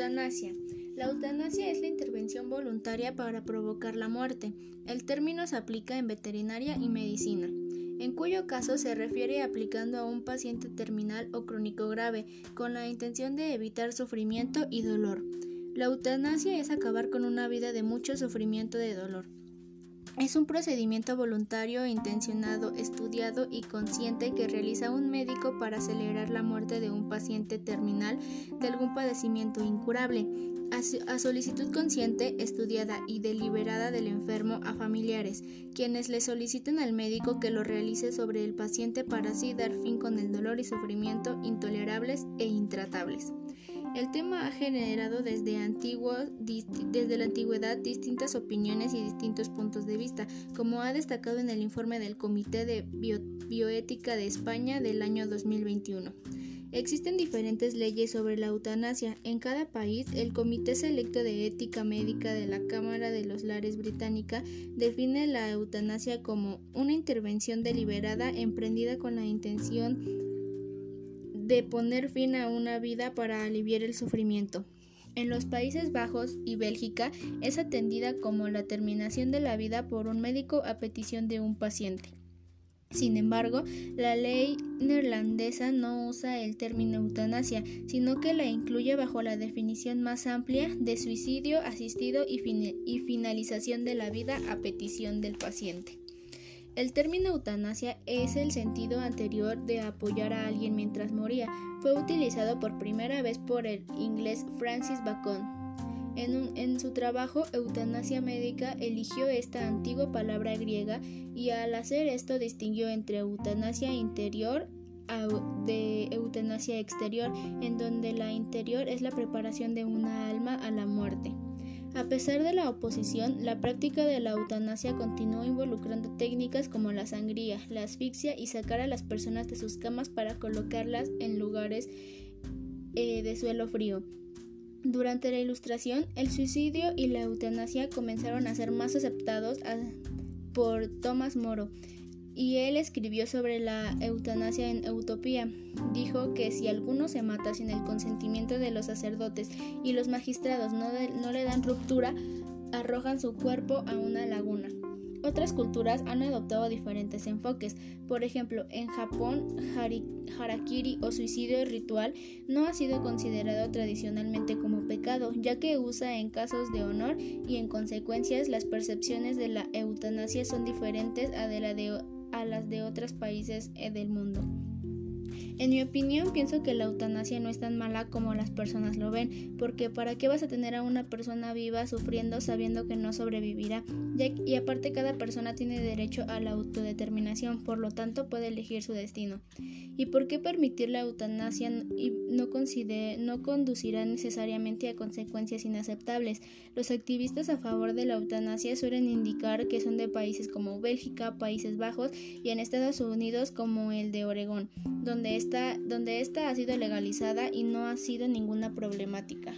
Eutanasia. La eutanasia es la intervención voluntaria para provocar la muerte. El término se aplica en veterinaria y medicina, en cuyo caso se refiere aplicando a un paciente terminal o crónico grave, con la intención de evitar sufrimiento y dolor. La eutanasia es acabar con una vida de mucho sufrimiento y dolor. Es un procedimiento voluntario, intencionado, estudiado y consciente que realiza un médico para acelerar la muerte de un paciente terminal de algún padecimiento incurable, a, solicitud consciente, estudiada y deliberada del enfermo a familiares, quienes le solicitan al médico que lo realice sobre el paciente para así dar fin con el dolor y sufrimiento intolerables e intratables. El tema ha generado desde, desde la antigüedad distintas opiniones y distintos puntos de vista, como ha destacado en el informe del Comité de Bioética de España del año 2021. Existen diferentes leyes sobre la eutanasia. En cada país, el Comité Selecto de Ética Médica de la Cámara de los Lares británica define la eutanasia como una intervención deliberada emprendida con la intención de poner fin a una vida para aliviar el sufrimiento. En los Países Bajos y Bélgica es atendida como la terminación de la vida por un médico a petición de un paciente. Sin embargo, la ley neerlandesa no usa el término eutanasia, sino que la incluye bajo la definición más amplia de suicidio asistido y, finalización de la vida a petición del paciente. El término eutanasia es el sentido anterior de apoyar a alguien mientras moría. Fue utilizado por primera vez por el inglés Francis Bacon. En, su trabajo Eutanasia médica eligió esta antigua palabra griega y al hacer esto distinguió entre eutanasia interior de eutanasia exterior, en donde la interior es la preparación de una alma a la muerte. A pesar de la oposición, la práctica de la eutanasia continuó involucrando técnicas como la sangría, la asfixia y sacar a las personas de sus camas para colocarlas en lugares eh, de suelo frío. Durante la Ilustración, el suicidio y la eutanasia comenzaron a ser más aceptados por Thomas Moro, y él escribió sobre la eutanasia en Utopía. Dijo que si alguno se mata sin el consentimiento de los sacerdotes y los magistrados no, le dan ruptura, arrojan su cuerpo a una laguna. Otras culturas han adoptado diferentes enfoques. Por ejemplo, en Japón, harakiri o suicidio ritual no ha sido considerado tradicionalmente como pecado, ya que usa en casos de honor y en consecuencias las percepciones de la eutanasia son diferentes a de la de a las de otros países eh, del mundo. En mi opinión, pienso que la eutanasia no es tan mala como las personas lo ven, porque ¿para qué vas a tener a una persona viva sufriendo sabiendo que no sobrevivirá? Y aparte cada persona tiene derecho a la autodeterminación, por lo tanto puede elegir su destino. ¿Y por qué permitir la eutanasia no, no conducirá necesariamente a consecuencias inaceptables? Los activistas a favor de la eutanasia suelen indicar que son de países como Bélgica, Países Bajos y en Estados Unidos como el de Oregón, donde donde esta ha sido legalizada y no ha sido ninguna problemática.